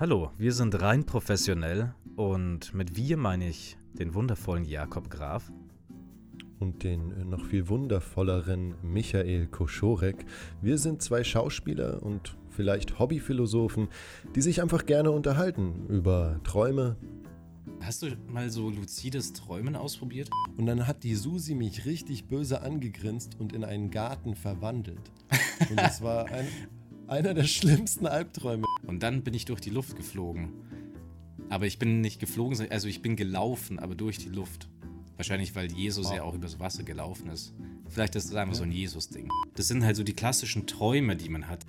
Hallo, wir sind rein professionell und mit wir meine ich den wundervollen Jakob Graf und den äh, noch viel wundervolleren Michael Koschorek. Wir sind zwei Schauspieler und vielleicht Hobbyphilosophen, die sich einfach gerne unterhalten über Träume. Hast du mal so luzides Träumen ausprobiert? Und dann hat die Susi mich richtig böse angegrinst und in einen Garten verwandelt. Und das war ein, einer der schlimmsten Albträume. Und dann bin ich durch die Luft geflogen. Aber ich bin nicht geflogen, also ich bin gelaufen, aber durch die Luft. Wahrscheinlich, weil Jesus wow. ja auch übers Wasser gelaufen ist. Vielleicht ist das einfach ja. so ein Jesus-Ding. Das sind halt so die klassischen Träume, die man hat.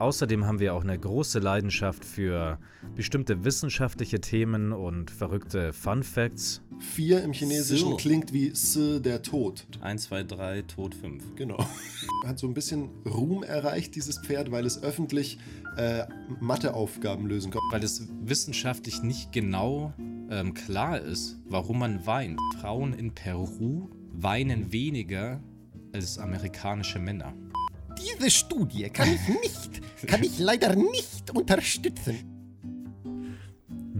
Außerdem haben wir auch eine große Leidenschaft für bestimmte wissenschaftliche Themen und verrückte Fun Facts. Vier im Chinesischen so. klingt wie S, der Tod. 1, 2, 3, Tod 5. Genau. Hat so ein bisschen Ruhm erreicht, dieses Pferd, weil es öffentlich äh, Matheaufgaben lösen kann. Weil es wissenschaftlich nicht genau ähm, klar ist, warum man weint. Frauen in Peru weinen weniger als amerikanische Männer. Diese Studie kann ich nicht, kann ich leider nicht unterstützen.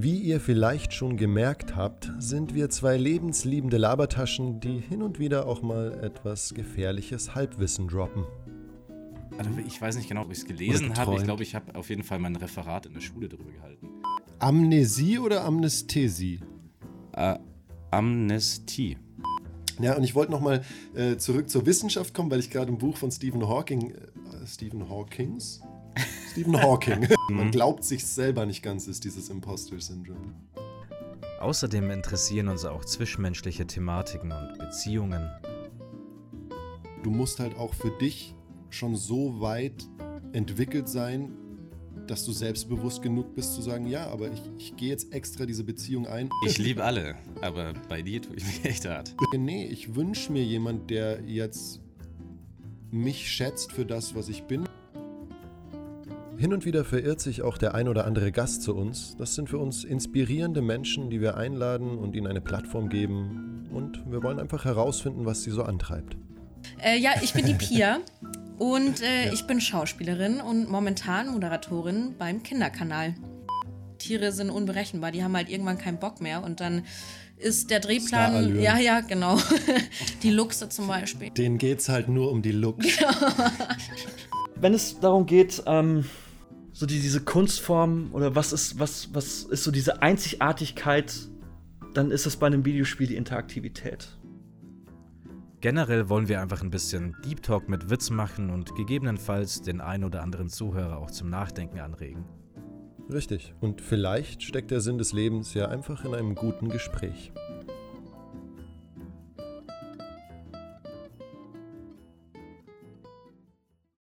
Wie ihr vielleicht schon gemerkt habt, sind wir zwei lebensliebende Labertaschen, die hin und wieder auch mal etwas gefährliches Halbwissen droppen. Also ich weiß nicht genau, ob ich es gelesen habe. Ich glaube, ich habe auf jeden Fall mein Referat in der Schule darüber gehalten. Amnesie oder Amnesthesie? Äh, Amnestie. Ja, und ich wollte nochmal äh, zurück zur Wissenschaft kommen, weil ich gerade ein Buch von Stephen Hawking, äh, Stephen Hawkings? Stephen Hawking. Man mhm. glaubt sich selber nicht ganz, ist dieses Imposter-Syndrom. Außerdem interessieren uns auch zwischenmenschliche Thematiken und Beziehungen. Du musst halt auch für dich schon so weit entwickelt sein, dass du selbstbewusst genug bist zu sagen, ja, aber ich, ich gehe jetzt extra diese Beziehung ein. Ich liebe alle, aber bei dir tue ich mich echt hart. Nee, ich wünsche mir jemand, der jetzt mich schätzt für das, was ich bin. Hin und wieder verirrt sich auch der ein oder andere Gast zu uns. Das sind für uns inspirierende Menschen, die wir einladen und ihnen eine Plattform geben. Und wir wollen einfach herausfinden, was sie so antreibt. Äh, ja, ich bin die Pia. Und äh, ja. ich bin Schauspielerin und momentan Moderatorin beim Kinderkanal. Tiere sind unberechenbar, die haben halt irgendwann keinen Bock mehr und dann ist der Drehplan. Ja, ja, genau. die Luchse zum Beispiel. Denen geht's halt nur um die Luchse. Wenn es darum geht, ähm, so die, diese Kunstform oder was ist, was, was ist so diese Einzigartigkeit, dann ist es bei einem Videospiel die Interaktivität. Generell wollen wir einfach ein bisschen Deep Talk mit Witz machen und gegebenenfalls den ein oder anderen Zuhörer auch zum Nachdenken anregen. Richtig. Und vielleicht steckt der Sinn des Lebens ja einfach in einem guten Gespräch.